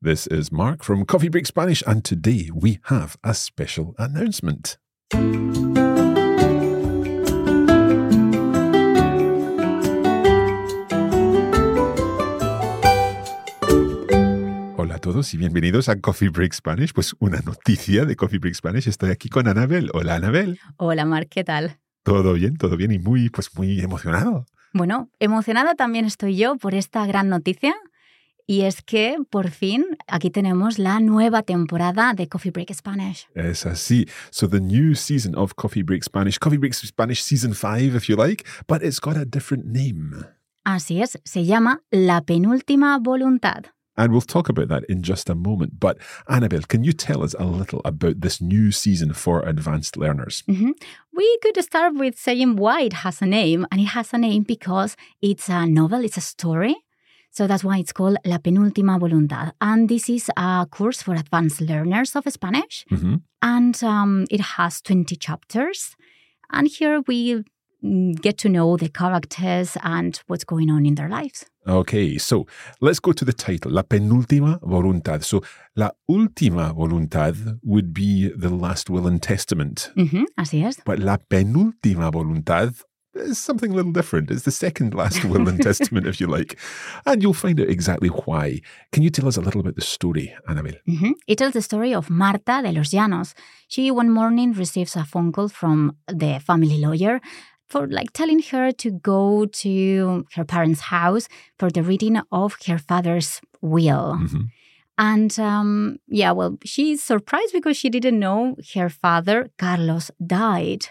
This is Mark from Coffee Break Spanish, and today we have a special announcement. Hola a todos y bienvenidos a Coffee Break Spanish. Pues una noticia de Coffee Break Spanish. Estoy aquí con Anabel. Hola, Anabel. Hola, Mark, ¿qué tal? Todo bien, todo bien y muy, pues muy emocionado. Bueno, emocionada también estoy yo por esta gran noticia. Y es que por fin aquí tenemos la nueva temporada de Coffee Break Spanish. Es así. So the new season of Coffee Break Spanish, Coffee Break Spanish Season 5, if you like, but it's got a different name. Así es, se llama La Penúltima Voluntad. And we'll talk about that in just a moment. But Anabel, can you tell us a little about this new season for advanced learners? Mhm. We could start with saying why it has a name. And it has a name because it's a novel, it's a story. So that's why it's called La Penúltima Voluntad. And this is a course for advanced learners of Spanish. hmm and um, it has 20 chapters. And here we mm, get to know the characters and what's going on in their lives. Okay, so let's go to the title, La Penúltima Voluntad. So, La Última Voluntad would be the last will and testament, Ujú, así es. but La Penúltima Voluntad is something a little different. It's the second last will and testament, if you like. And you'll find out exactly why. Can you tell us a little about the story, Anabel? Mhm. It tells the story of Marta de los Llanos. She one morning receives a phone call from the family lawyer for like telling her to go to her parents' house for the reading of her father's will. Mhm. And um, yeah, well, she's surprised because she didn't know her father, Carlos, died.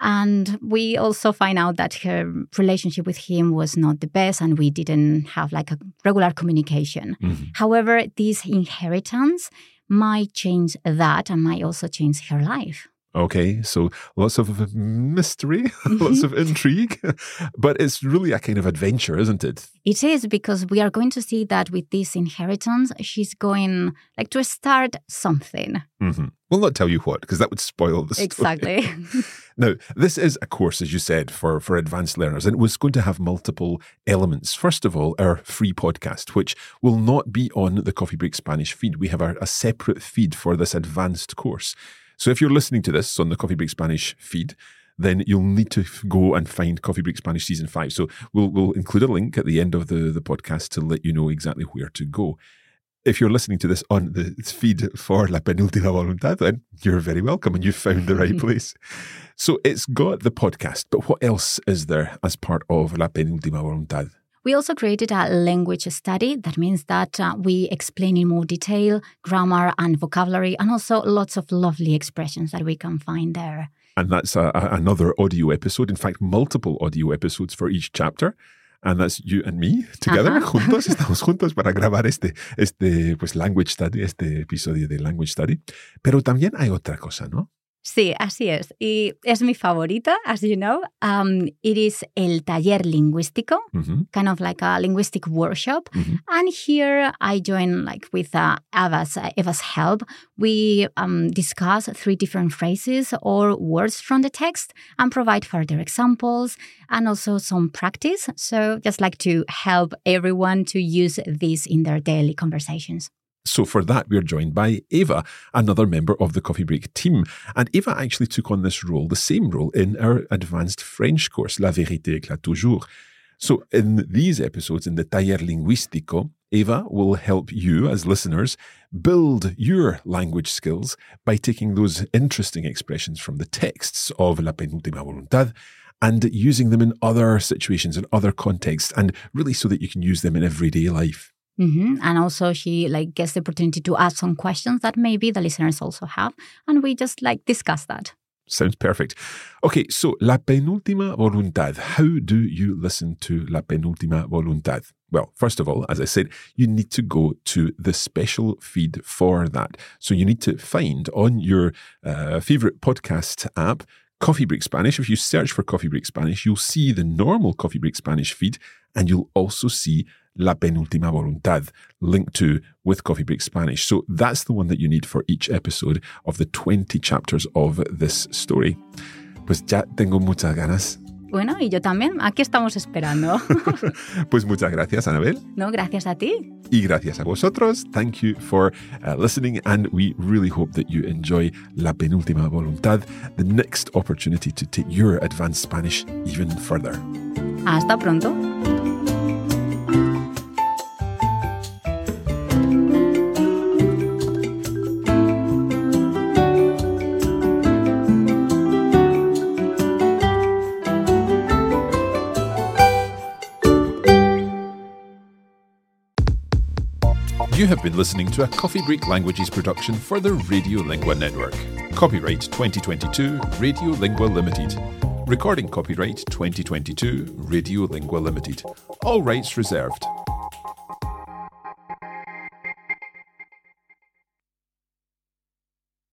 And we also find out that her relationship with him was not the best, and we didn't have like a regular communication. Mhm. However, this inheritance might change that and might also change her life. Okay, so lots of mystery, lots of intrigue, but it's really a kind of adventure, isn't it? It is because we are going to see that with this inheritance, she's going like to start something. hmm We'll not tell you what, because that would spoil the story. Exactly. Now, this is a course, as you said, for, for advanced learners, and it was going to have multiple elements. First of all, our free podcast, which will not be on the Coffee Break Spanish feed. We have a, a separate feed for this advanced course. So if you're listening to this on the Coffee Break Spanish feed, then you'll need to go and find Coffee Break Spanish Season 5. So we'll, we'll include a link at the end of the, the podcast to let you know exactly where to go. If you're listening to this on the feed for La Penúltima Voluntad, then you're very welcome and you've found the right place. So it's got the podcast, but what else is there as part of La Penúltima Voluntad? We also created a language study. That means that uh, we explain in more detail grammar and vocabulary, and also lots of lovely expressions that we can find there. And that's a, a- another audio episode. In fact, multiple audio episodes for each chapter. And that's you and me together, Ajá. juntos, estamos juntos para grabar este, este pues, language study, este episodio de language study. Pero también hay otra cosa, ¿no? Sí, así es. Y es mi favorita, as you know. Um, it is el taller lingüístico, Ujú, kind of like a linguistic workshop. ujú. And here I join like with uh, Eva's, uh, Eva's help. We um, discuss three different phrases or words from the text and provide further examples and also some practice. So just like to help everyone to use this in their daily conversations. So for that, we're joined by Eva, another member of the Coffee Break team. And Eva actually took on this role, the same role, in our advanced French course, La Vérité éclate toujours. So in these episodes, in the Taller Lingüístico, Eva will help you as listeners build your language skills by taking those interesting expressions from the texts of La Penúltima Voluntad and using them in other situations, in other contexts, and really so that you can use them in everyday life. Hmm And also, she like gets the opportunity to ask some questions that maybe the listeners also have, and we just like discuss that. Sounds perfect. Okay, so La Penúltima Voluntad. How do you listen to La Penúltima Voluntad? Well, first of all, as I said, you need to go to the special feed for that. So you need to find on your uh, favorite podcast app Coffee Break Spanish. If you search for Coffee Break Spanish, you'll see the normal Coffee Break Spanish feed and you'll also see La Penúltima Voluntad linked to with Coffee Break Spanish. So that's the one that you need for each episode of the 20 chapters of this story. Pues ya tengo muchas ganas Bueno, y yo también. Aquí estamos esperando. pues muchas gracias, Anabel. No, gracias a ti. Y gracias a vosotros. Thank you for uh, listening, and we really hope that you enjoy La Penúltima Voluntad, the next opportunity to take your advanced Spanish even further. Hasta pronto. You have been listening to a Coffee Break Languages production for the Radiolingua Network. Copyright 2022 Radiolingua Limited. Recording copyright 2022 Radiolingua Limited. All rights reserved.